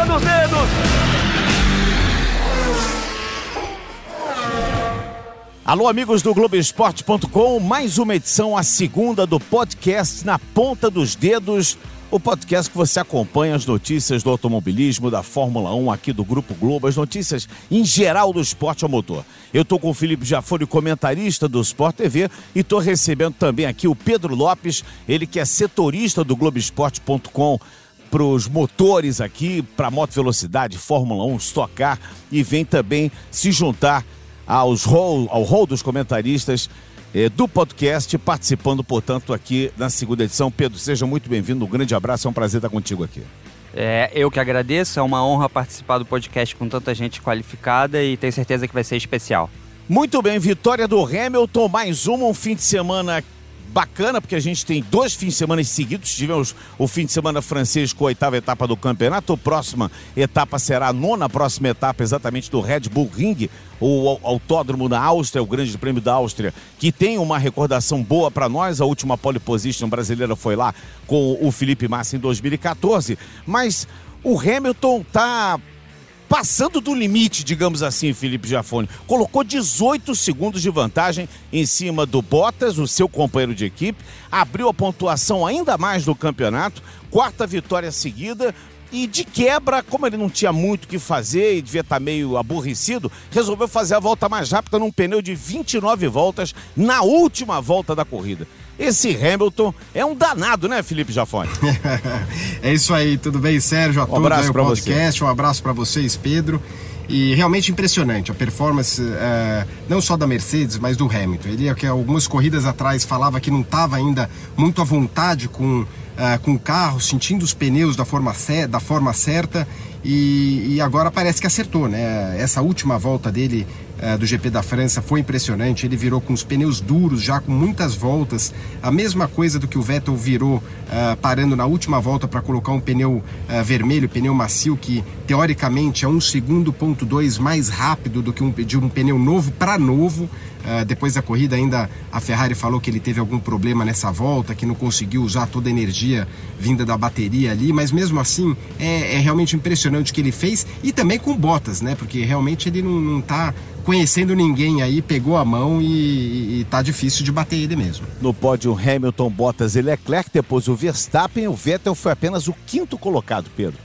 ponta dos dedos. Alô, amigos do Globoesporte.com, mais uma edição, a segunda do podcast Na Ponta dos Dedos, o podcast que você acompanha as notícias do automobilismo, da Fórmula 1 aqui do Grupo Globo, as notícias em geral do esporte ao motor. Eu tô com o Felipe Jafone, comentarista do Sport TV, e tô recebendo também aqui o Pedro Lopes, ele que é setorista do Globoesporte.com para os motores aqui, para moto velocidade, Fórmula 1, Stock Car, e vem também se juntar aos hall, ao rol dos comentaristas eh, do podcast, participando, portanto, aqui na segunda edição. Pedro, seja muito bem-vindo, um grande abraço, é um prazer estar contigo aqui. É, eu que agradeço, é uma honra participar do podcast com tanta gente qualificada e tenho certeza que vai ser especial. Muito bem, vitória do Hamilton, mais uma, um fim de semana bacana, porque a gente tem dois fins de semana seguidos. Tivemos o fim de semana francês com a oitava etapa do campeonato. A próxima etapa será a nona próxima etapa, exatamente do Red Bull Ring, o autódromo na Áustria, o Grande Prêmio da Áustria, que tem uma recordação boa para nós. A última pole position brasileira foi lá com o Felipe Massa em 2014. Mas o Hamilton tá passando do limite, digamos assim, Felipe Jafone. Colocou 18 segundos de vantagem em cima do Bottas, o seu companheiro de equipe, abriu a pontuação ainda mais do campeonato, quarta vitória seguida. E de quebra, como ele não tinha muito o que fazer e devia estar meio aborrecido, resolveu fazer a volta mais rápida num pneu de 29 voltas na última volta da corrida. Esse Hamilton é um danado, né, Felipe Jafone? é isso aí, tudo bem, Sérgio? A um abraço para podcast, você. um abraço para vocês, Pedro. E realmente impressionante a performance, uh, não só da Mercedes, mas do Hamilton. Ele, que algumas corridas atrás, falava que não estava ainda muito à vontade com, uh, com o carro, sentindo os pneus da forma, da forma certa. E, e, agora parece que acertou, né? Essa última volta dele uh, do GP da França foi impressionante. Ele virou com os pneus duros, já com muitas voltas. A mesma coisa do que o Vettel virou uh, parando na última volta para colocar um pneu uh, vermelho, pneu macio, que teoricamente é um segundo ponto dois mais rápido do que um, de um pneu novo para novo. depois da corrida ainda a Ferrari falou que ele teve algum problema nessa volta, que não conseguiu usar toda a energia vinda da bateria ali, mas mesmo assim é, é realmente impressionante o que ele fez e também com Bottas, né? Porque realmente ele não, não tá conhecendo ninguém aí, pegou a mão e, e tá difícil de bater ele mesmo. No pódio, Hamilton, Bottas e Leclerc, depois o Verstappen, o Vettel foi apenas o quinto colocado, Pedro.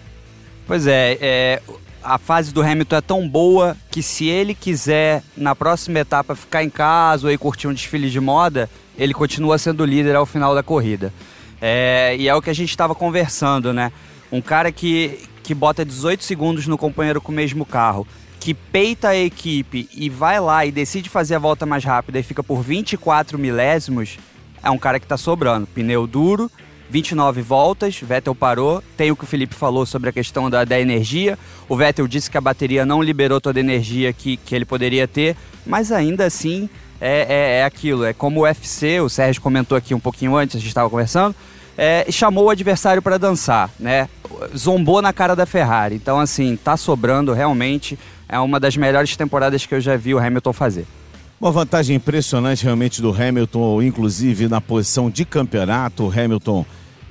Pois é, é, a fase do Hamilton é tão boa que se ele quiser, na próxima etapa, ficar em casa ou ir curtir um desfile de moda, ele continua sendo líder ao final da corrida. É, e é o que a gente estava conversando, né? Um cara que, que bota 18 segundos no companheiro com o mesmo carro que peita a equipe e vai lá e decide fazer a volta mais rápida e fica por 24 milésimos, é um cara que está sobrando. Pneu duro, 29 voltas, Vettel parou. Tem o que o Felipe falou sobre a questão da, da energia. O Vettel disse que a bateria não liberou toda a energia que, que ele poderia ter, mas ainda assim é, é, é aquilo. É como o UFC, o Sérgio comentou aqui um pouquinho antes, a gente estava conversando. É, chamou o adversário para dançar, né? Zombou na cara da Ferrari. Então, assim, tá sobrando realmente é uma das melhores temporadas que eu já vi o Hamilton fazer. Uma vantagem impressionante realmente do Hamilton, inclusive na posição de campeonato. O Hamilton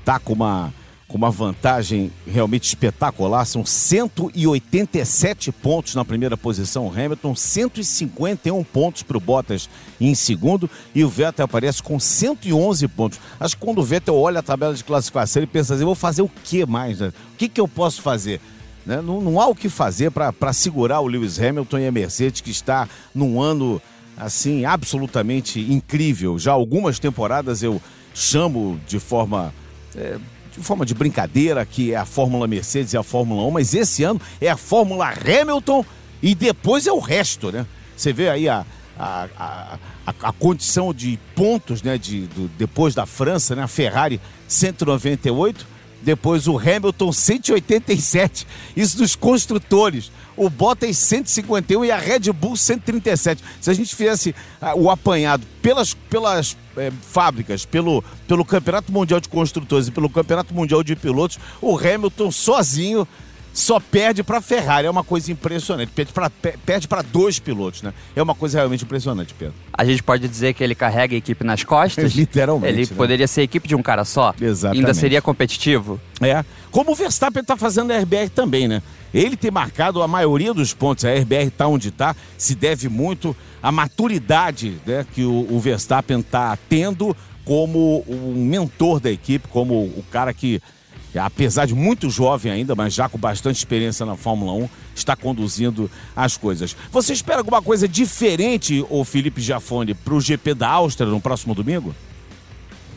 tá com uma, com uma vantagem realmente espetacular. São 187 pontos na primeira posição. Hamilton, 151 pontos para o Bottas em segundo. E o Vettel aparece com 111 pontos. Acho que quando o Vettel olha a tabela de classificação, ele pensa assim: vou fazer o que mais? Né? O que, que eu posso fazer? Né? Não, não, há o que fazer para segurar o Lewis Hamilton e a Mercedes, que está num ano assim absolutamente incrível. Já algumas temporadas eu chamo de forma. É, de forma de brincadeira, que é a Fórmula Mercedes e a Fórmula 1, mas esse ano é a Fórmula Hamilton e depois é o resto, né? Você vê aí a, a, a, a, condição de pontos, né? De, do, depois da França, né? A Ferrari 198, depois o Hamilton 187, isso dos construtores. O Bottas 151 e a Red Bull 137. Se a gente fizesse ah, o apanhado pelas, pelas é, fábricas, pelo, pelo Campeonato Mundial de Construtores e pelo Campeonato Mundial de Pilotos, o Hamilton sozinho só perde para Ferrari. É uma coisa impressionante. Perde para dois pilotos, né? É uma coisa realmente impressionante, Pedro. A gente pode dizer que ele carrega a equipe nas costas? Literalmente. Ele né? poderia ser a equipe de um cara só? Exatamente. Ainda seria competitivo? É. Como o Verstappen está fazendo a RBR também, né? Ele tem marcado a maioria dos pontos. A RBR está onde está, se deve muito à maturidade né, que o, o Verstappen está tendo como um mentor da equipe, como o cara que, apesar de muito jovem ainda, mas já com bastante experiência na Fórmula 1, está conduzindo as coisas. Você espera alguma coisa diferente, o Felipe Jafone, para o GP da Áustria no próximo domingo?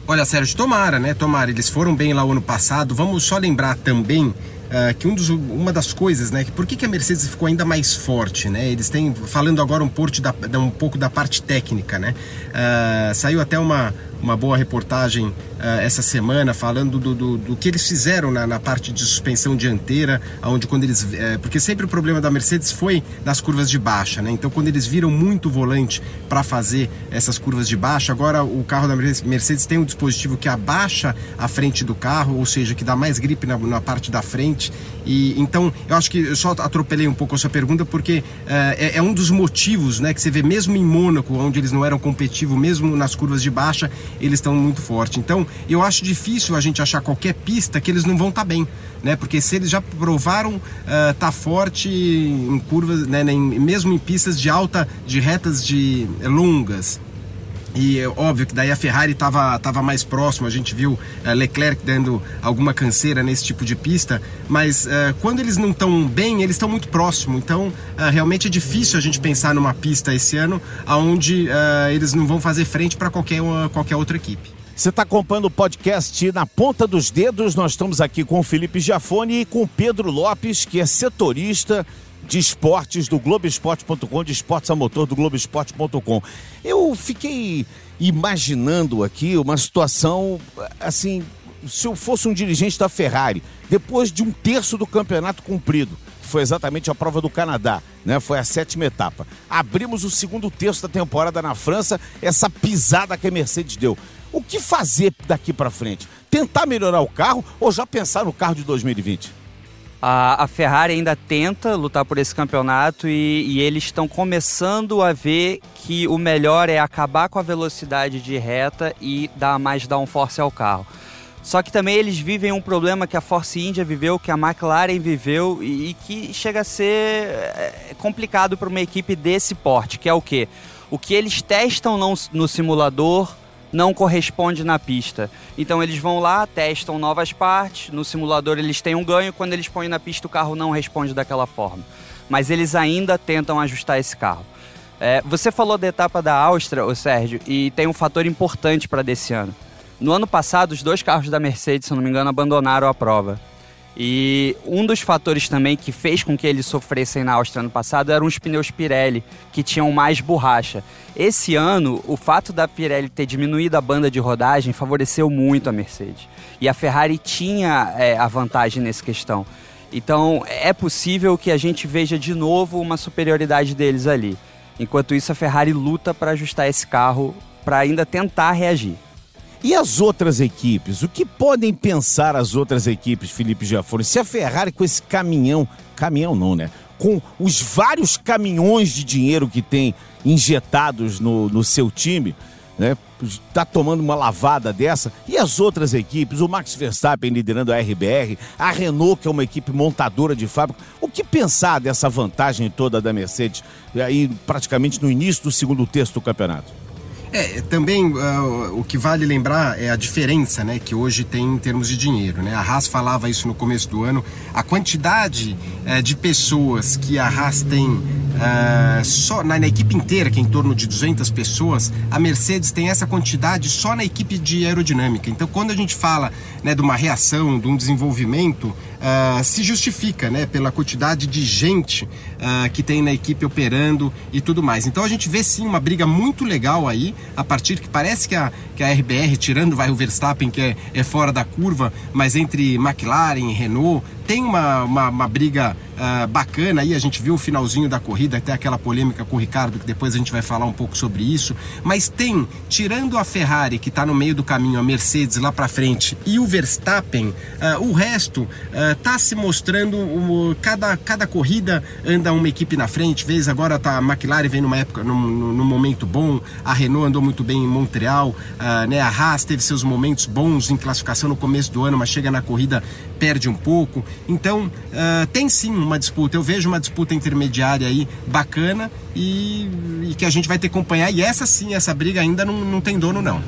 Olha, Sérgio, tomara, né? Tomara. Eles foram bem lá o ano passado. Vamos só lembrar também Uh, que um dos, uma das coisas, né, que por que, que a Mercedes ficou ainda mais forte, né? Eles têm falando agora um, porte da, um pouco da parte técnica, né? Uh, saiu até uma uma boa reportagem uh, essa semana falando do, do, do, que eles fizeram na, na, parte de suspensão dianteira, onde quando eles. Uh, porque sempre o problema da Mercedes foi nas curvas de baixa, né? Então quando eles viram muito volante para fazer essas curvas de baixa, agora o carro da Mercedes tem um dispositivo que abaixa a frente do carro, ou seja, que dá mais gripe na, na parte da frente. E então eu acho que eu só atropelei um pouco a sua pergunta porque uh, é, é um dos motivos, né, que você vê mesmo em Mônaco, onde eles não eram competitivos, mesmo nas curvas de baixa, eles estão muito fortes. Então, eu acho difícil a gente achar qualquer pista que eles não vão estar tá bem, né? Porque se eles já provaram uh, tá forte em curvas, né, mesmo em pistas de alta, de retas de longas, e é óbvio que daí a Ferrari estava tava mais próximo, a gente viu uh, Leclerc dando alguma canseira nesse tipo de pista, mas uh, quando eles não estão bem, eles estão muito próximo. Então, uh, realmente é difícil a gente pensar numa pista esse ano onde eles não vão fazer frente para qualquer, qualquer outra equipe. Você está acompanhando o podcast Na Ponta dos Dedos. Nós estamos aqui com o Felipe Giafone e com o Pedro Lopes, que é setorista de esportes do Globoesporte.com, de esportes a motor do Globoesporte.com. Eu fiquei imaginando aqui uma situação assim, se eu fosse um dirigente da Ferrari, depois de um terço do campeonato cumprido, que foi exatamente a prova do Canadá, né? Foi a sétima etapa. Abrimos o segundo terço da temporada na França, essa pisada que a Mercedes deu. O que fazer daqui para frente? Tentar melhorar o carro ou já pensar no carro de 2020? A, a Ferrari ainda tenta lutar por esse campeonato e, e, eles estão começando a ver que o melhor é acabar com a velocidade de reta e dar mais downforce ao carro. Só que também eles vivem um problema que a Force India viveu, que a McLaren viveu e, e que chega a ser é, complicado para uma equipe desse porte, que é o quê? O que eles testam no, no simulador não corresponde na pista. Então eles vão lá, testam novas partes, no simulador eles têm um ganho, quando eles põem na pista o carro não responde daquela forma. Mas eles ainda tentam ajustar esse carro. É, você falou da etapa da Áustria, o Sérgio, e tem um fator importante para desse ano. No ano passado, os dois carros da Mercedes, se não me engano, abandonaram a prova. E um dos fatores também que fez com que eles sofressem na Áustria no passado eram os pneus Pirelli, que tinham mais borracha. Esse ano, o fato da Pirelli ter diminuído a banda de rodagem favoreceu muito a Mercedes. E a Ferrari tinha é, a vantagem nessa questão. Então, é possível que a gente veja de novo uma superioridade deles ali. Enquanto isso, a Ferrari luta para ajustar esse carro para ainda tentar reagir. E as outras equipes? O que podem pensar as outras equipes, Felipe Jafone? Se a Ferrari com esse caminhão, caminhão não, né? Com os vários caminhões de dinheiro que tem injetados no, no seu time, né? Está tomando uma lavada dessa. E as outras equipes, o Max Verstappen liderando a RBR, a Renault, que é uma equipe montadora de fábrica. O que pensar dessa vantagem toda da Mercedes aí praticamente no início do segundo terço do campeonato? É, também uh, o que vale lembrar é a diferença né, que hoje tem em termos de dinheiro. Né? A Haas falava isso no começo do ano. A quantidade uh, de pessoas que a Haas tem uh, só na, na, equipe inteira, que é em torno de 200 pessoas, a Mercedes tem essa quantidade só na equipe de aerodinâmica. Então, quando a gente fala né, de uma reação, de um desenvolvimento, uh, se justifica né, pela quantidade de gente uh, que tem na equipe operando e tudo mais. Então a gente vê sim uma briga muito legal aí, a partir que parece que a, que a RBR, tirando vai o Verstappen, que é, é fora da curva, mas entre McLaren Renault, tem uma, uma, uma briga uh, bacana aí, a gente viu o finalzinho da corrida, até aquela polêmica com o Ricardo, que depois a gente vai falar um pouco sobre isso, mas tem, tirando a Ferrari, que está no meio do caminho, a Mercedes lá para frente, e o Verstappen, uh, o resto está se mostrando, cada, cada corrida anda uma equipe na frente, vez agora tá, a McLaren vem numa época, num, num momento bom, a Renault andou muito bem em Montreal, né, a Haas teve seus momentos bons em classificação no começo do ano, mas chega na corrida, perde um pouco, então tem sim uma disputa. Eu vejo uma disputa intermediária aí bacana e, e que a gente vai ter que acompanhar. E essa sim, essa briga ainda não, não tem dono, não.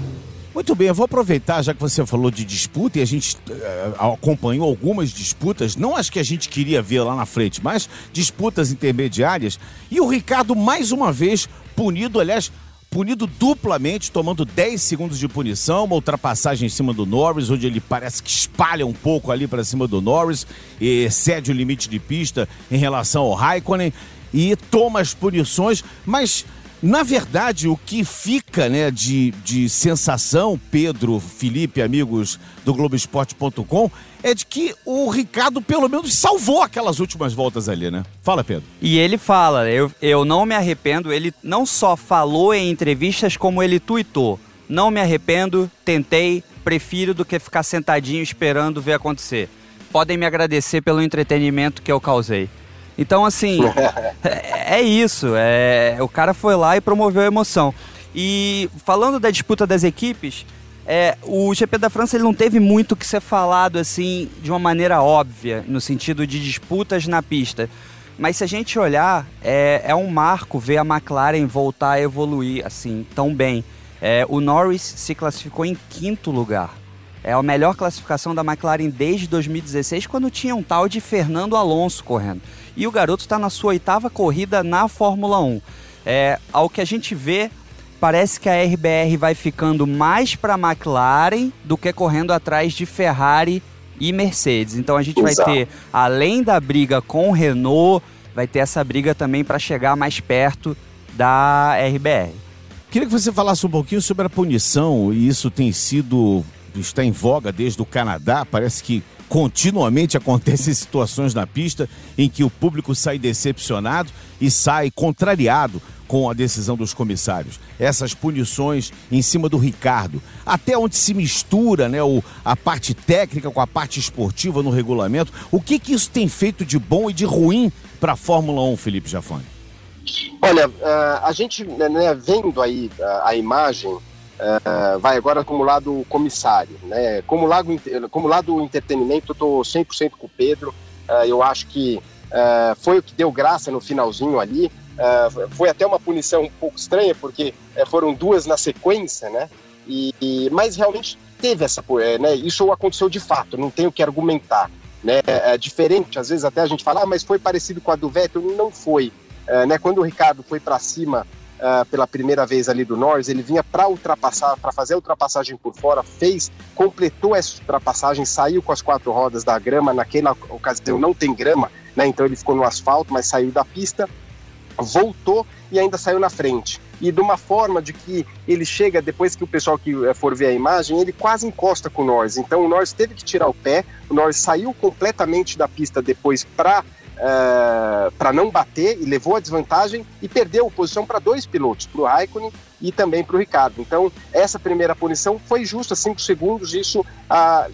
Muito bem, eu vou aproveitar, já que você falou de disputa e a gente uh, acompanhou algumas disputas, não as que a gente queria ver lá na frente, mas disputas intermediárias. E o Ricardo, mais uma vez, punido, aliás, punido duplamente, tomando 10 segundos de punição, uma ultrapassagem em cima do Norris, onde ele parece que espalha um pouco ali para cima do Norris, e excede o limite de pista em relação ao Raikkonen e toma as punições, mas na verdade, o que fica né, de, de sensação, Pedro, Felipe, amigos do Globoesporte.com, é de que o Ricardo pelo menos salvou aquelas últimas voltas ali, né? Fala, Pedro. E ele fala, eu, eu não me arrependo, ele não só falou em entrevistas, como ele tuitou. Não me arrependo, tentei, prefiro do que ficar sentadinho esperando ver acontecer. Podem me agradecer pelo entretenimento que eu causei. Então, assim, é, é, isso. É, o cara foi lá e promoveu a emoção. E falando da disputa das equipes, é, o GP da França ele não teve muito que ser falado assim de uma maneira óbvia, no sentido de disputas na pista. Mas se a gente olhar, é, é um marco ver a McLaren voltar a evoluir assim tão bem. É, o Norris se classificou em quinto lugar. É a melhor classificação da McLaren desde 2016, quando tinha um tal de Fernando Alonso correndo e o garoto está na sua oitava corrida na Fórmula 1. É, ao que a gente vê, parece que a RBR vai ficando mais para a McLaren do que correndo atrás de Ferrari e Mercedes. Então a gente Exato. vai ter, além da briga com o Renault, vai ter essa briga também para chegar mais perto da RBR. Queria que você falasse um pouquinho sobre a punição, e isso tem sido, está em voga desde o Canadá, parece que Continuamente acontecem situações na pista em que o público sai decepcionado e sai contrariado com a decisão dos comissários. Essas punições em cima do Ricardo, até onde se mistura né, o, a parte técnica com a parte esportiva no regulamento. O que, que isso tem feito de bom e de ruim para a Fórmula 1, Felipe Jafone? Olha, uh, a gente né, vendo aí uh, a imagem Uh, vai agora como lado comissário, né? Como lado, como lado entretenimento, eu tô 100% com o Pedro. Uh, eu acho que uh, foi o que deu graça no finalzinho ali. foi até uma punição um pouco estranha, porque foram duas na sequência, né? E, e, mas realmente teve essa, né? Isso aconteceu de fato, não tenho que argumentar, né? É diferente, às vezes até a gente fala, ah, mas foi parecido com a do Vettel, não foi. né? Quando o Ricardo foi para cima uh, pela primeira vez ali do Norris, ele vinha para ultrapassar, para fazer a ultrapassagem por fora, fez, completou essa ultrapassagem, saiu com as quatro rodas da grama, naquela ocasião não tem grama, né? Então ele ficou no asfalto, mas saiu da pista, voltou e ainda saiu na frente. E de uma forma de que ele chega, depois que o pessoal que eh, for ver a imagem, ele quase encosta com o Norris. Então o Norris teve que tirar o pé, o Norris saiu completamente da pista depois para eh, para não bater e levou a desvantagem e perdeu posição para dois pilotos, para o Raikkonen e também para o Ricardo. Então, essa primeira punição foi justa, cinco segundos, isso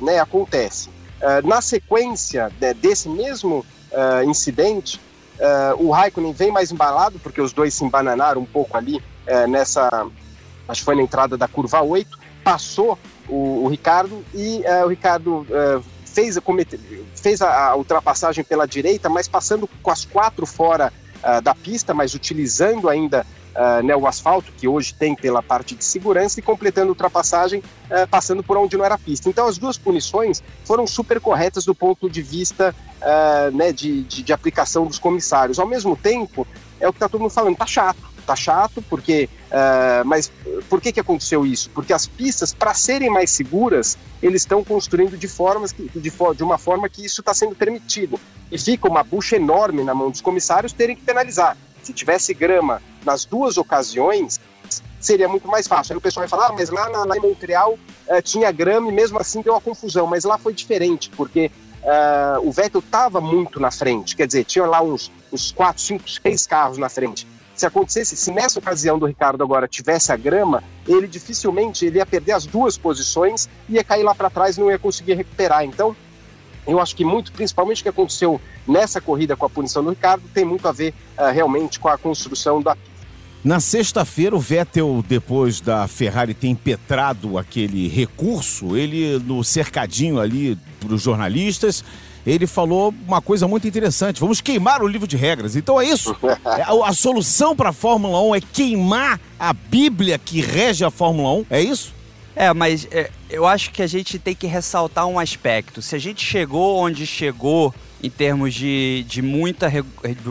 né, acontece. Uh, na sequência né, desse mesmo uh, incidente, o Raikkonen vem mais embalado, porque os dois se embananaram um pouco ali nessa, acho que foi na entrada da curva 8, passou o, o Ricardo e o Ricardo fez, fez a, a, ultrapassagem pela direita, mas passando com as quatro fora uh, da pista, mas utilizando ainda uh, né, o asfalto que hoje tem pela parte de segurança e completando a ultrapassagem uh, passando por onde não era pista. Então as duas punições foram super corretas do ponto de vista né, de, de, de aplicação dos comissários. Ao mesmo tempo, é o que está todo mundo falando, tá chato tá chato, porque. Uh, mas por que, que aconteceu isso? Porque as pistas, para serem mais seguras, eles estão construindo de, formas que, de, de uma forma que isso está sendo permitido. E fica uma bucha enorme na mão dos comissários terem que penalizar. Se tivesse grama nas duas ocasiões, seria muito mais fácil. Aí o pessoal vai falar, ah, mas lá, lá em Montreal uh, tinha grama e mesmo assim deu uma confusão. Mas lá foi diferente, porque uh, o Vettel estava muito na frente, quer dizer, tinha lá uns, uns 4, 5, 6 carros na frente. Se acontecesse, se nessa ocasião do Ricardo agora tivesse a grama, ele dificilmente ele ia perder as duas posições, ia cair lá para trás e não ia conseguir recuperar. Então, eu acho que muito, principalmente o que aconteceu nessa corrida com a punição do Ricardo, tem muito a ver uh, realmente com a construção da na sexta-feira, o Vettel, depois da Ferrari ter impetrado aquele recurso, ele no cercadinho ali para os jornalistas, ele falou uma coisa muito interessante: vamos queimar o livro de regras. Então é isso. É, a, a solução para a Fórmula 1 é queimar a Bíblia que rege a Fórmula 1. É isso? É, mas é, eu acho que a gente tem que ressaltar um aspecto. Se a gente chegou onde chegou em termos de, de muita,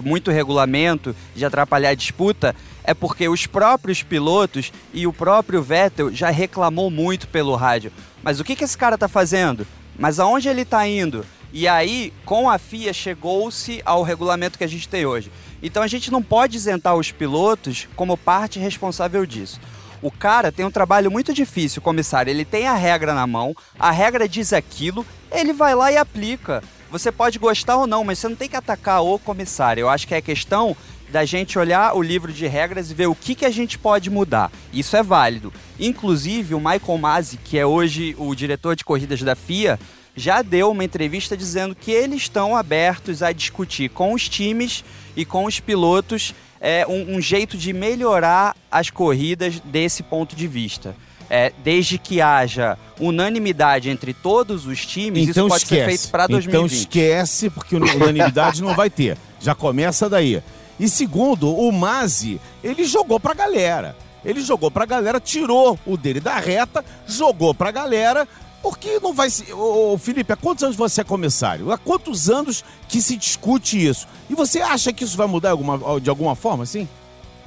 muito regulamento, de atrapalhar a disputa, é porque os próprios pilotos e o próprio Vettel já reclamou muito pelo rádio. Mas o que, que esse cara tá fazendo? Mas aonde ele tá indo? E aí, com a FIA, chegou-se ao regulamento que a gente tem hoje. Então a gente não pode isentar os pilotos como parte responsável disso. O cara tem um trabalho muito difícil, comissário. Ele tem a regra na mão, a regra diz aquilo, ele vai lá e aplica. Você pode gostar ou não, mas você não tem que atacar o comissário. Eu acho que é questão da gente olhar o livro de regras e ver o que, que a gente pode mudar. Isso é válido. Inclusive, o Michael Masi, que é hoje o diretor de corridas da FIA, já deu uma entrevista dizendo que eles estão abertos a discutir com os times e com os pilotos é, um, um jeito de melhorar as corridas desse ponto de vista. É, desde que haja unanimidade entre todos os times, então isso pode esquece. ser feito para 2020. Então esquece, porque unanimidade não vai ter. Já começa daí. E segundo, o Mazi, ele jogou pra galera. Ele jogou pra galera, tirou o dele da reta, jogou pra galera, porque não vai se. Ô, Felipe, há quantos anos você é comissário? Há quantos anos que se discute isso? E você acha que isso vai mudar alguma, de alguma forma, sim?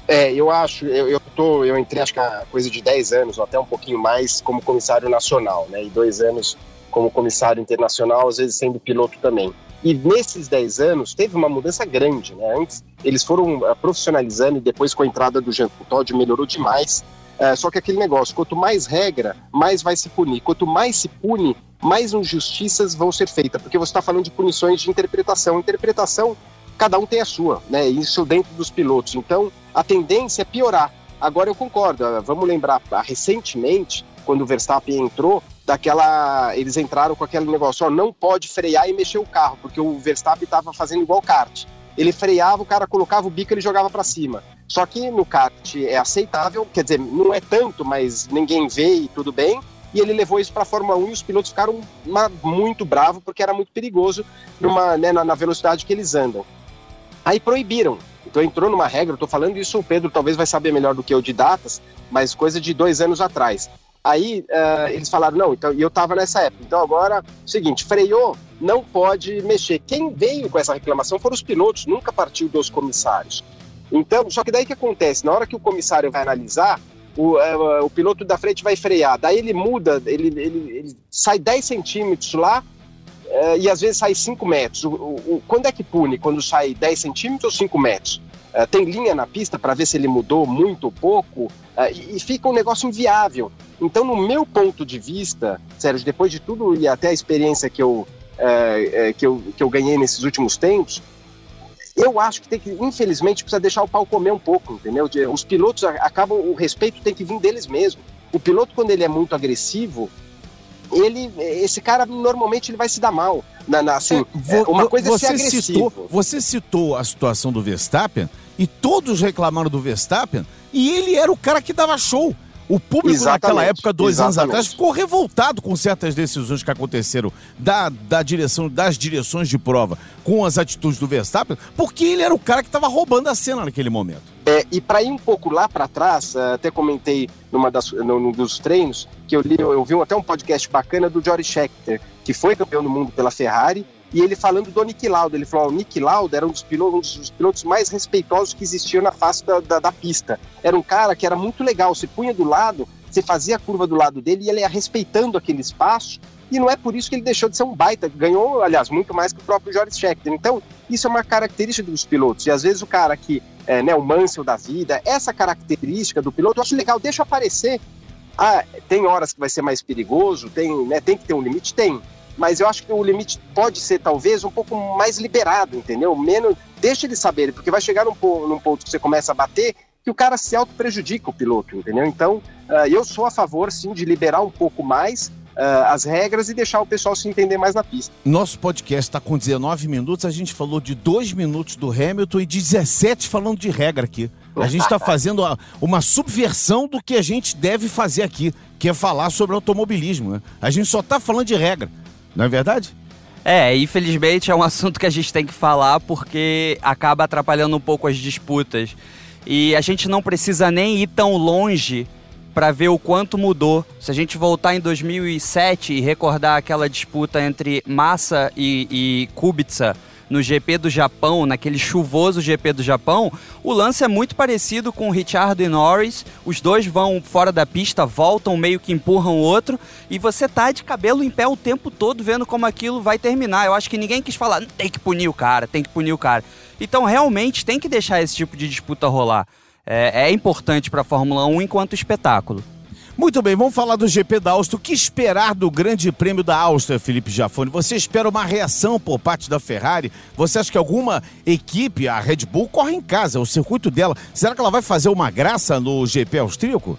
É, eu acho, eu, eu, tô, eu entrei acho que há coisa de 10 anos, ou até um pouquinho mais, como comissário nacional, né? E dois anos como comissário internacional, às vezes sendo piloto também. E nesses 10 anos teve uma mudança grande, né? Antes eles foram uh, profissionalizando e depois com a entrada do Jean Todt melhorou demais. Uh, só que aquele negócio, quanto mais regra, mais vai se punir. Quanto mais se pune, mais injustiças vão ser feitas, porque você está falando de punições de interpretação. Interpretação, cada um tem a sua, né? Isso dentro dos pilotos. Então, a tendência é piorar. Agora eu concordo. Uh, vamos lembrar, recentemente, quando o Verstappen entrou, daquela. Eles entraram com aquele negócio, ó, não pode frear e mexer o carro, porque o Verstappen estava fazendo igual kart. Ele freava, o cara colocava o bico e ele jogava para cima. Só que no kart é aceitável, quer dizer, não é tanto, mas ninguém vê e tudo bem. E ele levou isso para a Fórmula 1 e os pilotos ficaram uma, muito bravos porque era muito perigoso numa, né, na, na velocidade que eles andam. Aí proibiram. Então entrou numa regra, eu falando isso, o Pedro talvez vai saber melhor do que eu de datas, mas coisa de dois anos atrás. Aí uh, eles falaram, não, então, e eu tava nessa época. Então agora, seguinte, freou, não pode mexer. Quem veio com essa reclamação foram os pilotos, nunca partiu dos comissários. Então, só que daí que acontece? Na hora que o comissário vai analisar, o, uh, o piloto da frente vai frear, daí ele muda, ele, ele, ele sai 10 centímetros lá uh, e às vezes sai 5 metros. O, o, quando é que pune? Quando sai 10 centímetros ou 5 metros? Uh, tem linha na pista para ver se ele mudou muito ou pouco e, e fica um negócio inviável. Então, no meu ponto de vista, Sérgio, depois de tudo e até a experiência que eu, é, é, que eu, que eu ganhei nesses últimos tempos, eu acho que tem que, infelizmente, precisa deixar o pau comer um pouco, entendeu? Os pilotos acabam, o respeito tem que vir deles mesmo. O piloto, quando ele é muito agressivo, ele, esse cara normalmente ele vai se dar mal. Na, na assim, é, uma coisa é ser agressivo. Citou, você citou a situação do Verstappen e todos reclamaram do Verstappen e ele era o cara que dava show. O público exatamente, naquela época, dois exatamente. anos atrás, ficou revoltado com certas decisões que aconteceram da, da direção, das direções de prova com as atitudes do Verstappen, porque ele era o cara que estava roubando a cena naquele momento. É, e para ir um pouco lá para trás, é, até comentei numa das, num dos treinos que eu li, eu vi até um podcast bacana do Jory Scheckter, que foi campeão do mundo pela Ferrari e ele falando do Nick Lauda, ele falou: o Nick Lauda era um dos, pilotos, um dos pilotos mais respeitosos que existiam na face da, da, da, pista. Era um cara que era muito legal, você punha do lado, você fazia a curva do lado dele e ele ia respeitando aquele espaço. E não é por isso que ele deixou de ser um baita, ganhou, aliás, muito mais que o próprio George Scheckter. Então, isso é uma característica dos pilotos. E às vezes o cara que, é, né, o Mansell da vida, essa característica do piloto, eu acho legal, deixa aparecer. Ah, tem horas que vai ser mais perigoso, tem, né, tem que ter um limite? Tem mas eu acho que o limite pode ser talvez um pouco mais liberado, entendeu? Menos, deixa ele saber, porque vai chegar num, num ponto que você começa a bater que o cara se auto-prejudica o piloto, entendeu? Então, uh, eu sou a favor, sim, de liberar um pouco mais uh, as regras e deixar o pessoal se entender mais na pista. Nosso podcast está com 19 minutos, a gente falou de 2 minutos do Hamilton e 17 falando de regra aqui. A gente está fazendo uma subversão do que a gente deve fazer aqui, que é falar sobre automobilismo. Né? A gente só está falando de regra, não é verdade? É, infelizmente é um assunto que a gente tem que falar porque acaba atrapalhando um pouco as disputas. E a gente não precisa nem ir tão longe para ver o quanto mudou. Se a gente voltar em 2007 e recordar aquela disputa entre Massa e, e Kubica no GP do Japão, naquele chuvoso GP do Japão, o lance é muito parecido com Richard e Norris. Os dois vão fora da pista, voltam, meio que empurram o outro, e você tá de cabelo em pé o tempo todo vendo como aquilo vai terminar. Eu acho que ninguém quis falar, tem que punir o cara, tem que punir o cara. Então, realmente, tem que deixar esse tipo de disputa rolar é, é importante para a Fórmula 1 enquanto espetáculo. Muito bem, vamos falar do GP da Áustria. O que esperar do Grande Prêmio da Áustria, Felipe Jafone? Você espera uma reação por parte da Ferrari? Você acha que alguma equipe, a Red Bull, corre em casa, o circuito dela? Será que ela vai fazer uma graça no GP austríaco?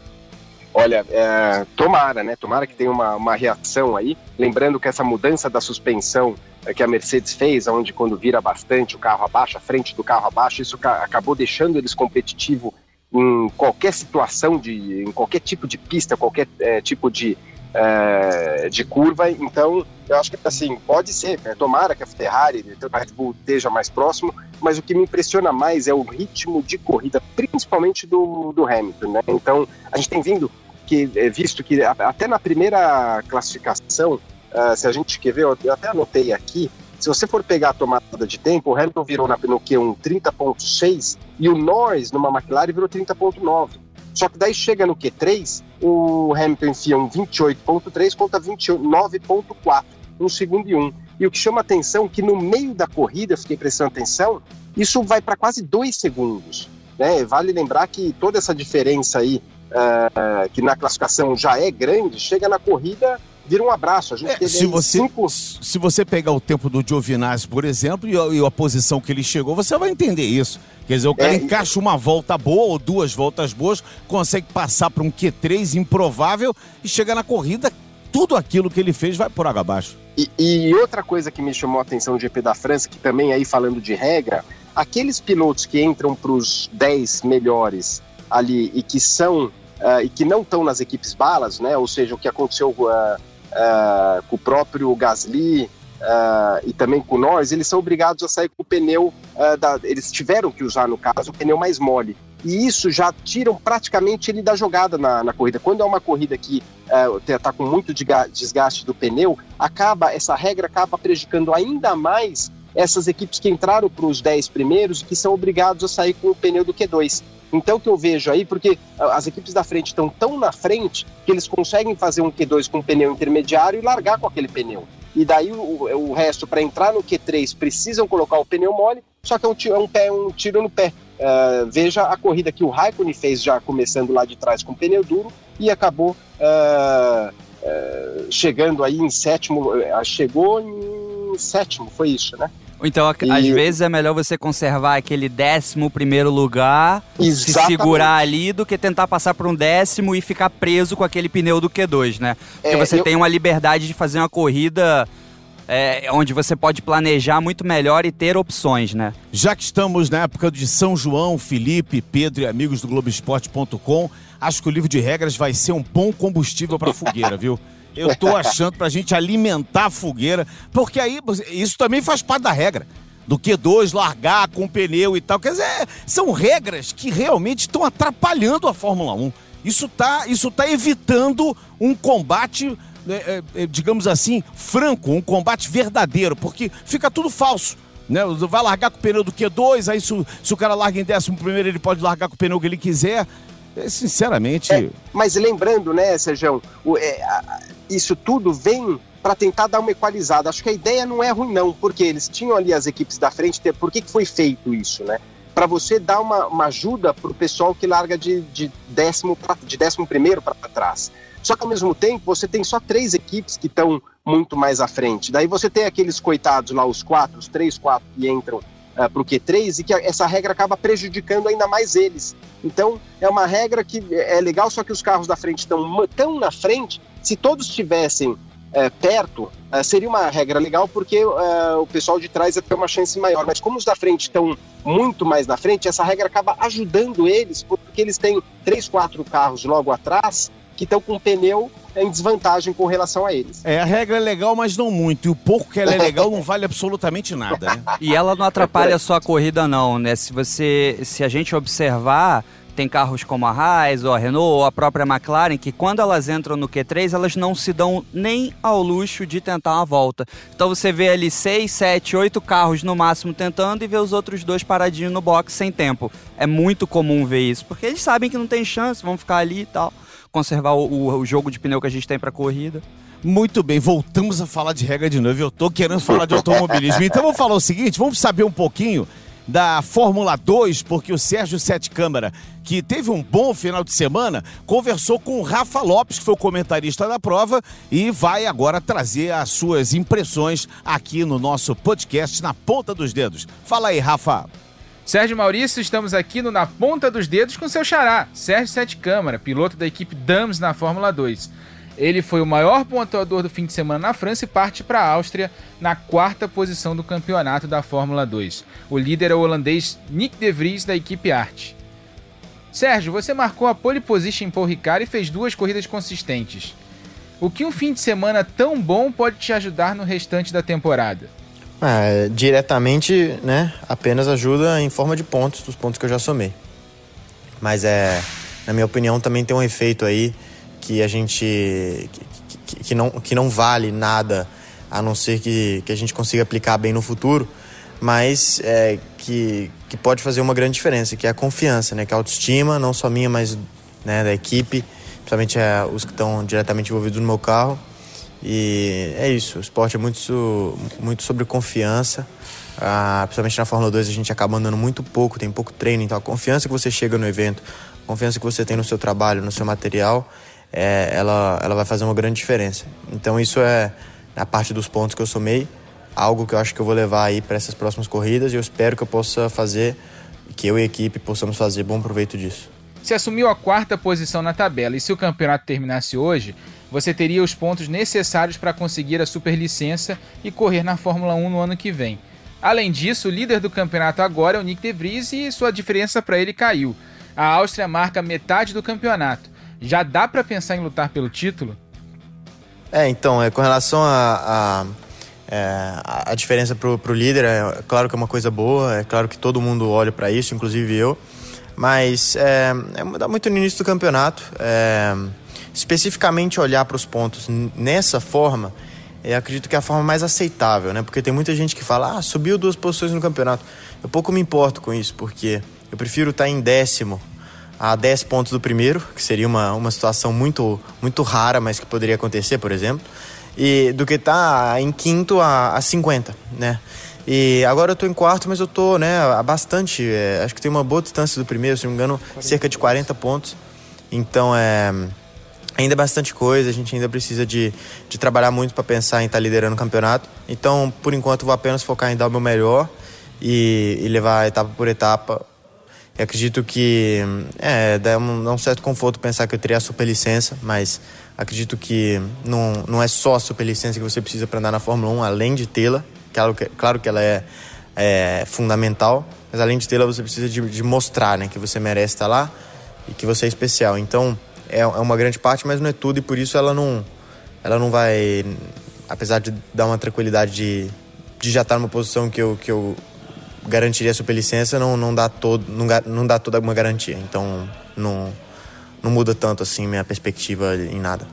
Olha, é, tomara, né? Tomara que tenha uma, uma reação aí. Lembrando que essa mudança da suspensão é, que a Mercedes fez, onde quando vira bastante o carro abaixo, a frente do carro abaixo, isso acabou deixando eles competitivo em qualquer situação, de, em qualquer tipo de pista, qualquer é, tipo de, é, de curva. Então, eu acho que assim, pode ser, né? tomara que a Ferrari, a Red Bull esteja mais próximo, mas o que me impressiona mais é o ritmo de corrida, principalmente do, do Hamilton. Né? Então, a gente tem vindo que, é, visto que até na primeira classificação Uh, se a gente quer ver, eu, até anotei aqui, se você for pegar a tomada de tempo, o Hamilton virou na, no Q1 30.6 e o Norris numa McLaren virou 30.9. Só que daí chega no Q3, o Hamilton enfia um 28.3 contra 29.4, um segundo e um. E o que chama atenção é que no meio da corrida, fiquei prestando atenção, isso vai para quase dois segundos. Né? Vale lembrar que toda essa diferença aí, uh, que na classificação já é grande, chega na corrida vira um abraço. A gente é, se você cinco... Se você pegar o tempo do Giovinazzi, por exemplo, e a, e a, posição que ele chegou, você vai entender isso. Quer dizer, o cara é, encaixa uma volta boa ou duas voltas boas, consegue passar para um Q3 improvável e chega na corrida, tudo aquilo que ele fez vai por água abaixo. E, e outra coisa que me chamou a atenção no GP da França, que também aí falando de regra, aqueles pilotos que entram para os 10 melhores ali e que são uh, e que não estão nas equipes balas, né? Ou seja, o que aconteceu uh, uh, com o próprio Gasly uh, e também com Norris, eles são obrigados a sair com o pneu, uh, da, eles tiveram que usar, no caso, o pneu mais mole. E isso já tiram praticamente ele da jogada na, na corrida. Quando é uma corrida que está com muito desgaste do pneu, acaba essa regra acaba prejudicando ainda mais essas equipes que entraram para os 10 primeiros que são obrigados a sair com o pneu do Q2. Então, o que eu vejo aí, porque as equipes da frente estão tão na frente que eles conseguem fazer um Q2 com um pneu intermediário e largar com aquele pneu. E daí o, o resto, para entrar no Q3, precisam colocar o pneu mole, só que é um, é um, pé, um tiro no pé. Uh, veja a corrida que o Raikkonen fez já começando lá de trás com pneu duro e acabou uh, uh, chegando aí em sétimo, chegou em sétimo, foi isso, né? Então, e... às vezes é melhor você conservar aquele décimo primeiro lugar, Exatamente. se segurar ali, do que tentar passar para um décimo e ficar preso com aquele pneu do Q2, né? Porque é, você eu... tem uma liberdade de fazer uma corrida é, onde você pode planejar muito melhor e ter opções, né? Já que estamos na época de São João, Felipe, Pedro e amigos do Globoesporte.com, acho que o livro de regras vai ser um bom combustível para fogueira, viu? Eu tô achando pra gente alimentar a fogueira, porque aí isso também faz parte da regra. Do Q2 largar com pneu e tal. Quer dizer, são regras que realmente estão atrapalhando a Fórmula 1. Isso tá, isso tá evitando um combate, né, é, é, digamos assim, franco, um combate verdadeiro, porque fica tudo falso. Né? Vai largar com o pneu do Q2, aí se, se o cara larga em décimo primeiro, ele pode largar com o pneu que ele quiser. É, sinceramente. É, mas lembrando, né, Sérgio, é, isso tudo vem para tentar dar uma equalizada. Acho que a ideia não é ruim, não, porque eles tinham ali as equipes da frente. Por que, que foi feito isso, né? Para você dar uma, uma ajuda para o pessoal que larga de, de, décimo, pra, de décimo primeiro para trás. Só que ao mesmo tempo você tem só três equipes que estão muito mais à frente. Daí você tem aqueles coitados lá, os quatro, os três, quatro que entram uh, para o Q3 e que essa regra acaba prejudicando ainda mais eles. Então é uma regra que é legal, só que os carros da frente estão tão na frente. Se todos tivessem é, perto, uh, seria uma regra legal porque uh, o pessoal de trás ia ter uma chance maior. Mas como os da frente estão muito mais na frente, essa regra acaba ajudando eles, porque eles têm três, quatro carros logo atrás que estão com pneu em desvantagem com relação a eles. É, a regra é legal, mas não muito. E o pouco que ela é legal não vale absolutamente nada. Né? E ela não atrapalha só a corrida, não, né? Se você. Se a gente observar tem carros como a Haas, ou a Renault, ou a própria McLaren, que quando elas entram no Q3, elas não se dão nem ao luxo de tentar uma volta. Então você vê ali 6, 7, 8 carros no máximo tentando e vê os outros dois paradinhos no box sem tempo. É muito comum ver isso, porque eles sabem que não tem chance, vão ficar ali e tal, conservar o, o, jogo de pneu que a gente tem para corrida. Muito bem, voltamos a falar de regra de novo. Eu tô querendo falar de automobilismo. Então vamos falar o seguinte, vamos saber um pouquinho da Fórmula 2, porque o Sérgio Sete Câmara, que teve um bom final de semana, conversou com o Rafa Lopes, que foi o comentarista da prova, e vai agora trazer as suas impressões aqui no nosso podcast Na Ponta dos Dedos. Fala aí, Rafa. Sérgio Maurício, estamos aqui no Na Ponta dos Dedos com seu xará, Sérgio Sete Câmara, piloto da equipe Dams na Fórmula 2. Ele foi o maior pontuador do fim de semana na França e parte para a Áustria na quarta posição do campeonato da Fórmula 2. O líder é o holandês Nick De Vries da equipe Arte. Sérgio, você marcou a pole position em Paul Ricard e fez duas corridas consistentes. O que um fim de semana tão bom pode te ajudar no restante da temporada? Ah, diretamente, né, apenas ajuda em forma de pontos, dos pontos que eu já somei. Mas é, na minha opinião, também tem um efeito aí que a gente que, que, não, que não vale nada a não ser que, que a gente consiga aplicar bem no futuro, mas é, que, que pode fazer uma grande diferença, que é a confiança, né? Que é a autoestima, não só minha, mas né, da equipe, principalmente é, os que estão diretamente envolvidos no meu carro. E é isso, o esporte é muito, muito sobre confiança. Ah, principalmente na Fórmula 2 a gente acaba andando muito pouco, tem pouco treino, então a confiança que você chega no evento, a confiança que você tem no seu trabalho, no seu material, é, ela, ela vai fazer uma grande diferença. Então isso é a parte dos pontos que eu somei, algo que eu acho que eu vou levar aí para essas próximas corridas e eu espero que eu possa fazer, que eu e a equipe possamos fazer bom proveito disso. Se assumiu a quarta posição na tabela e se o campeonato terminasse hoje, você teria os pontos necessários para conseguir a superlicença e correr na Fórmula 1 no ano que vem. Além disso, o líder do campeonato agora é o Nick De Vries e sua diferença para ele caiu. A Áustria marca metade do campeonato já dá para pensar em lutar pelo título? É, então, é, com relação a, a, é, a diferença pro, pro líder, é claro que é uma coisa boa, é claro que todo mundo olha para isso, inclusive eu, mas é, é muito no início do campeonato. É, especificamente olhar para os pontos nessa forma, eu acredito que é a forma mais aceitável, né? Porque tem muita gente que fala, ah, subiu duas posições no campeonato. Eu pouco me importo com isso, porque eu prefiro estar em décimo a 10 pontos do primeiro, que seria uma, uma situação muito, muito rara, mas que poderia acontecer, por exemplo, e do que estar tá em quinto a, a 50, né? E agora eu estou em quarto, mas eu estou né, a bastante, é, acho que tem uma boa distância do primeiro, se não me engano, cerca de 40 pontos. Então é ainda é bastante coisa, a gente ainda precisa de, de trabalhar muito para pensar em estar tá liderando o campeonato. Então, por enquanto, vou apenas focar em dar o meu melhor e, e levar etapa por etapa eu acredito que é, dá um, dá um certo conforto pensar que eu teria a superlicença, mas acredito que não, não é só a superlicença que você precisa para andar na Fórmula 1, além de tê-la, claro que, claro que ela é, é fundamental, mas além de tê-la você precisa de, de, mostrar né, que você merece estar lá e que você é especial. Então é, é uma grande parte, mas não é tudo e por isso ela não, ela não vai, apesar de dar uma tranquilidade de, de já estar numa posição que eu, que eu garantiria a superlicença não, não, dá todo, não, não dá toda uma garantia. Então não, não muda tanto assim minha perspectiva em nada.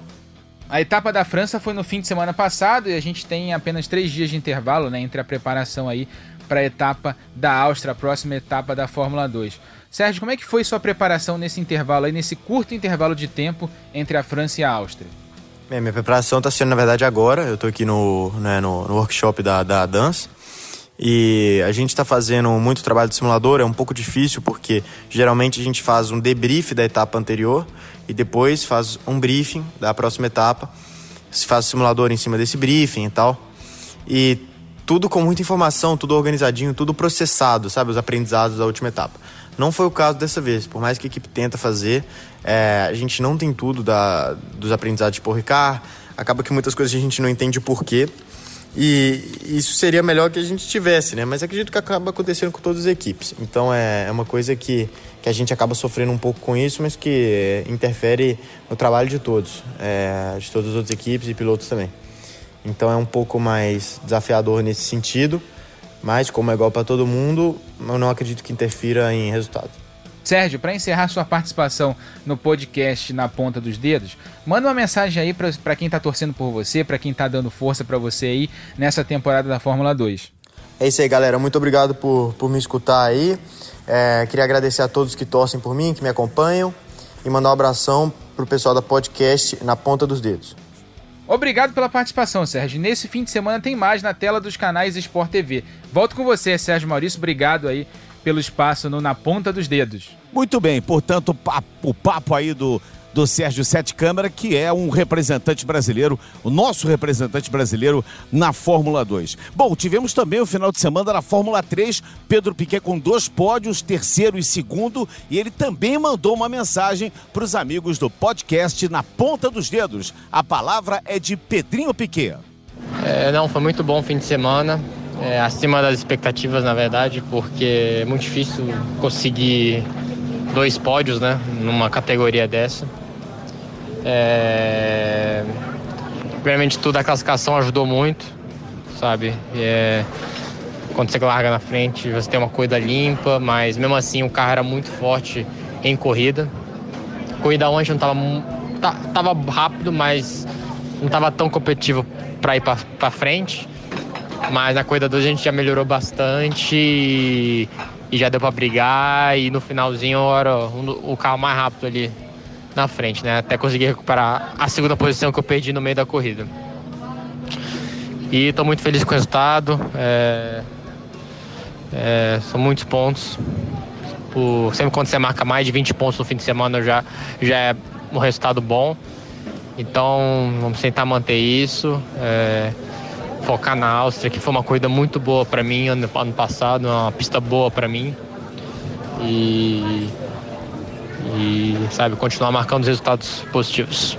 A etapa da França foi no fim de semana passado e a gente tem apenas três dias de intervalo né, entre a preparação aí para a etapa da Áustria, a próxima etapa da Fórmula 2. Sérgio, como é que foi sua preparação nesse intervalo aí, nesse curto intervalo de tempo entre a França e a Áustria? minha preparação está sendo, na verdade, agora. Eu estou aqui no, né, no, no, workshop da, da Dance E a gente está fazendo muito trabalho de simulador, é um pouco difícil porque geralmente a gente faz um debrief da etapa anterior e depois faz um briefing da próxima etapa. Se faz simulador em cima desse briefing e tal. E tudo com muita informação, tudo organizadinho, tudo processado, sabe? Os aprendizados da última etapa. Não foi o caso dessa vez. Por mais que a equipe tenta fazer, é, a gente não tem tudo da, dos aprendizados de Paul Ricard. Acaba que muitas coisas a gente não entende o porquê. E isso seria melhor que a gente tivesse, né? Mas acredito que acaba acontecendo com todas as equipes. Então é, é uma coisa que, que a gente acaba sofrendo um pouco com isso, mas que interfere no trabalho de todos, é, de todas as outras equipes e pilotos também. Então é um pouco mais desafiador nesse sentido, mas como é igual para todo mundo, eu não acredito que interfira em resultado. Sérgio, para encerrar sua participação no podcast Na Ponta dos Dedos, manda uma mensagem aí para quem está torcendo por você, para quem está dando força para você aí nessa temporada da Fórmula 2. É isso aí, galera. Muito obrigado por, por me escutar aí. É, queria agradecer a todos que torcem por mim, que me acompanham, e mandar um abração pro pessoal da podcast Na Ponta dos Dedos. Obrigado pela participação, Sérgio. Nesse fim de semana tem mais na tela dos canais Sport TV. Volto com você, Sérgio Maurício. Obrigado aí pelo espaço no Na Ponta dos Dedos. Muito bem, portanto, o papo aí do, do Sérgio Sete Câmara, que é um representante brasileiro, o nosso representante brasileiro na Fórmula 2. Bom, tivemos também o final de semana na Fórmula 3, Pedro Piquet com dois pódios, terceiro e segundo, e ele também mandou uma mensagem para os amigos do podcast Na Ponta dos Dedos. A palavra é de Pedrinho Piquet. É, não, foi muito bom o fim de semana é, acima das expectativas, na verdade, porque é muito difícil conseguir dois pódios, né, numa categoria dessa. É... Primeiramente tudo, a classificação ajudou muito, sabe? É... Quando você larga na frente, você tem uma corrida limpa, mas mesmo assim o carro era muito forte em corrida. Corrida ontem não estava tá, tava rápido, mas não estava tão competitivo para ir para frente. Mas na corrida 2 a gente já melhorou bastante e, e já deu para brigar. E no finalzinho era o carro mais rápido ali na frente, né? Até conseguir recuperar a segunda posição que eu perdi no meio da corrida. E estou muito feliz com o resultado. É, é, são muitos pontos. Por, sempre quando você marca mais de 20 pontos no fim de semana já, já é um resultado bom. Então vamos tentar manter isso. É, focar na Áustria, que foi uma corrida muito boa para mim ano, ano passado, uma pista boa para mim. E, e, sabe, continuar marcando os resultados positivos.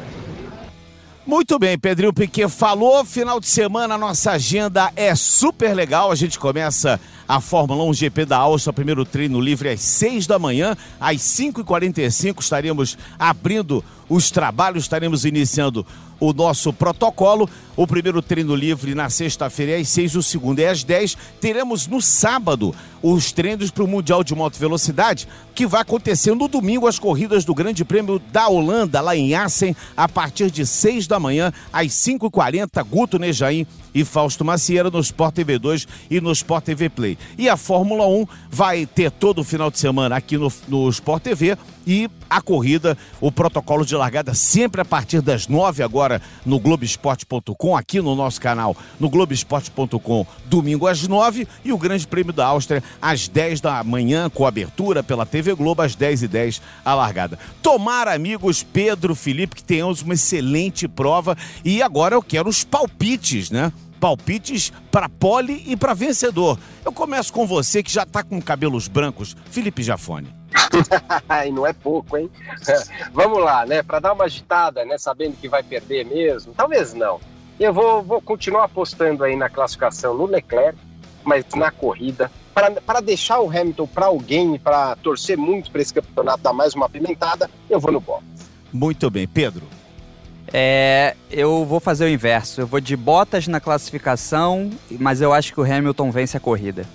Muito bem, Pedrinho Piquet falou. Final de semana, nossa agenda é super legal. A gente começa a Fórmula 1 GP da Áustria, primeiro treino livre às 6 da manhã. Às 5h45 estaremos abrindo os trabalhos, estaremos iniciando o nosso protocolo. O primeiro treino livre na sexta-feira é às 6, o segundo é às 10. Teremos no sábado os treinos para o Mundial de Moto Velocidade, que vai acontecer no domingo as corridas do Grande Prêmio da Holanda, lá em Assen, a partir de 6 da manhã, às 5h40, Guto Nejaim e Fausto Macieira no Sport TV 2 e no Sport TV Play. E a Fórmula 1 vai ter todo o final de semana aqui no, no Sport TV e a corrida, o protocolo de largada sempre a partir das 9 agora no Globoesporte.com, aqui no nosso canal, no Globoesporte.com, domingo às 9 e o Grande Prêmio da Áustria às 10 da manhã, com abertura pela TV Globo, às 10 e 10 a largada. Tomara, amigos, Pedro, Felipe, que tenhamos uma excelente prova e agora eu quero os palpites, né? palpites para pole e para vencedor. Eu começo com você que já está com cabelos brancos, Felipe Jafone. e não é pouco, hein? Vamos lá, né? Para dar uma agitada, né? Sabendo que vai perder mesmo. Talvez não. Eu vou, vou continuar apostando aí na classificação no Leclerc, mas na corrida. Para deixar o Hamilton para alguém, para torcer muito para esse campeonato dar mais uma pimentada, eu vou no Bottas. Muito bem. Pedro? É, eu vou fazer o inverso. Eu vou de Bottas na classificação, mas eu acho que o Hamilton vence a corrida.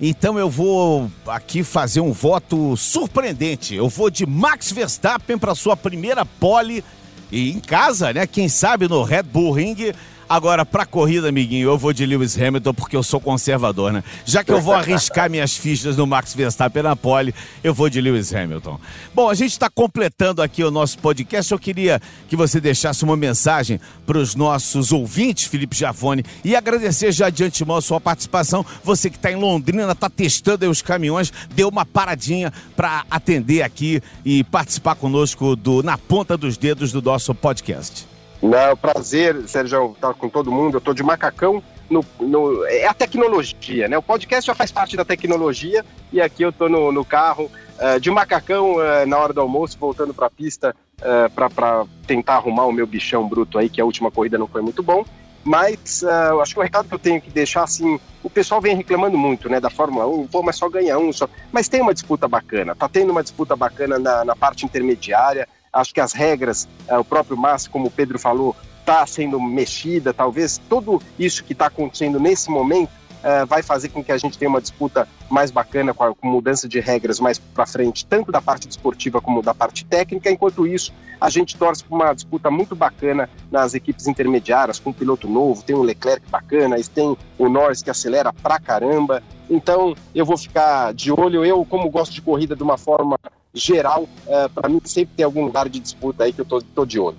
Então eu vou aqui fazer um voto surpreendente. Eu vou de Max Verstappen para sua primeira pole e em casa, né? Quem sabe no Red Bull Ring Agora, pra corrida, amiguinho, eu vou de Lewis Hamilton porque eu sou conservador, né? Já que eu vou arriscar minhas fichas no Max Verstappen na pole, eu vou de Lewis Hamilton. Bom, a gente está completando aqui o nosso podcast. Eu queria que você deixasse uma mensagem para os nossos ouvintes, Felipe Jafone, e agradecer já de antemão a sua participação. Você que está em Londrina, está testando aí os caminhões, deu uma paradinha para atender aqui e participar conosco do Na Ponta dos Dedos do nosso podcast. Não, prazer, Sérgio, estar com todo mundo. Eu estou de macacão. No, no, é a tecnologia, né? O podcast já faz parte da tecnologia e aqui eu estou no, no, carro uh, de macacão uh, na hora do almoço, voltando para a pista uh, para tentar arrumar o meu bichão bruto aí, que a última corrida não foi muito bom. Mas uh, acho que o recado que eu tenho que deixar, assim, o pessoal vem reclamando muito, né, da Fórmula 1, pô, mas só ganha um, só. Mas tem uma disputa bacana, tá tendo uma disputa bacana na, na parte intermediária, Acho que as regras, é, o próprio Massa, como o Pedro falou, está sendo mexida. Talvez tudo isso que está acontecendo nesse momento é, vai fazer com que a gente tenha uma disputa mais bacana, com, a, com mudança de regras mais para frente, tanto da parte desportiva como da parte técnica. Enquanto isso, a gente torce para uma disputa muito bacana nas equipes intermediárias, com um piloto novo, tem o Leclerc bacana, tem o Norris que acelera pra caramba. Então, eu vou ficar de olho. Eu, como gosto de corrida de uma forma geral, é, para mim sempre tem algum lugar de disputa aí que eu tô, tô de olho.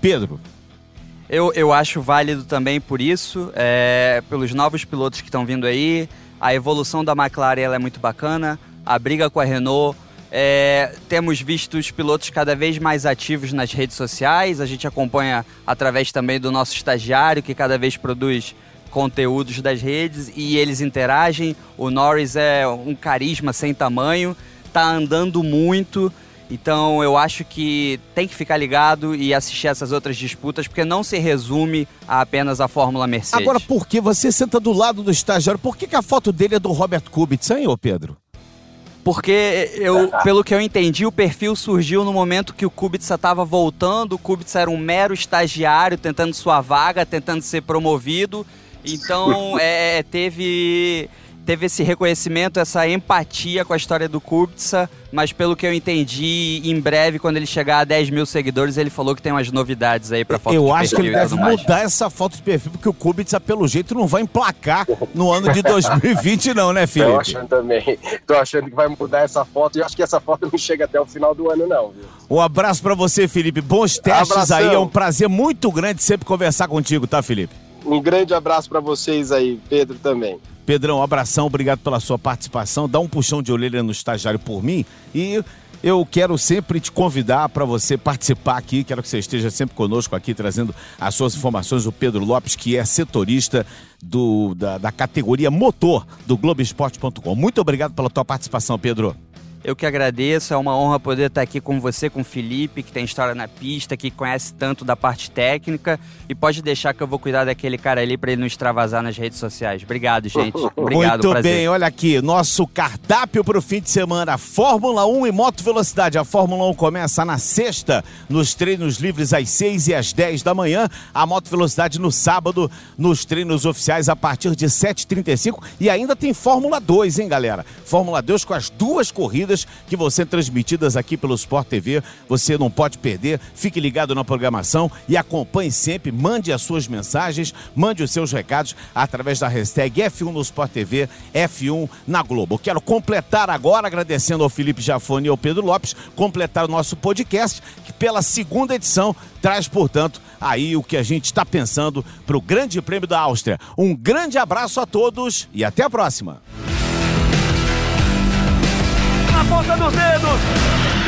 Pedro. Eu, eu acho válido também por isso, é, pelos novos pilotos que estão vindo aí. A evolução da McLaren ela é muito bacana, a briga com a Renault. É, temos visto os pilotos cada vez mais ativos nas redes sociais. A gente acompanha através também do nosso estagiário, que cada vez produz conteúdos das redes e eles interagem. O Norris é um carisma sem tamanho tá andando muito. Então eu acho que tem que ficar ligado e assistir essas outras disputas, porque não se resume a apenas a Fórmula Mercedes. Agora, por que você senta do lado do estagiário? Por que, que a foto dele é do Robert Kubica, hein, ô Pedro? Porque eu, pelo que eu entendi, o perfil surgiu no momento que o Kubica estava voltando. O Kubica era um mero estagiário tentando sua vaga, tentando ser promovido. Então, é, teve teve esse reconhecimento, essa empatia com a história do Kubica, mas pelo que eu entendi, em breve, quando ele chegar a 10 mil seguidores, ele falou que tem umas novidades aí pra foto Eu acho que ele deve mudar essa foto de perfil, porque o Kubica, pelo jeito, não vai emplacar no ano de 2020 não, né, Felipe? Tô achando também. Tô achando que vai mudar essa foto e acho que essa foto não chega até o final do ano não, viu? Um abraço para você, Felipe. Bons testes Abração. aí. É um prazer muito grande sempre conversar contigo, tá, Felipe? Um grande abraço para vocês aí, Pedro também. Pedrão, abração, obrigado pela sua participação. Dá um puxão de orelha no estagiário por mim e eu quero sempre te convidar para você participar aqui. Quero que você esteja sempre conosco aqui, trazendo as suas informações. O Pedro Lopes, que é setorista do, da, da categoria motor do Globoesporte.com. Muito obrigado pela tua participação, Pedro. Eu que agradeço, é uma honra poder estar aqui com você, com o Felipe, que tem história na pista, que conhece tanto da parte técnica. E pode deixar que eu vou cuidar daquele cara ali para ele não extravasar nas redes sociais. Obrigado, gente. Obrigado, Muito prazer. bem, olha aqui, nosso cardápio para o fim de semana: Fórmula 1 e Moto Velocidade. A Fórmula 1 começa na sexta, nos treinos livres às 6 e às 10 da manhã. A Moto Velocidade no sábado, nos treinos oficiais a partir de 7h35. E ainda tem Fórmula 2, hein, galera? Fórmula 2 com as duas corridas corridas que vão ser transmitidas aqui pelo Sport TV. Você não pode perder. Fique ligado na programação e acompanhe sempre. Mande as suas mensagens, mande os seus recados através da hashtag F1 no Sport TV, F1 na Globo. Quero completar agora, agradecendo ao Felipe Jafone e ao Pedro Lopes, completar o nosso podcast, que pela segunda edição traz, portanto, aí o que a gente está pensando para o Grande Prêmio da Áustria. Um grande abraço a todos e até a próxima ponta dos dedos.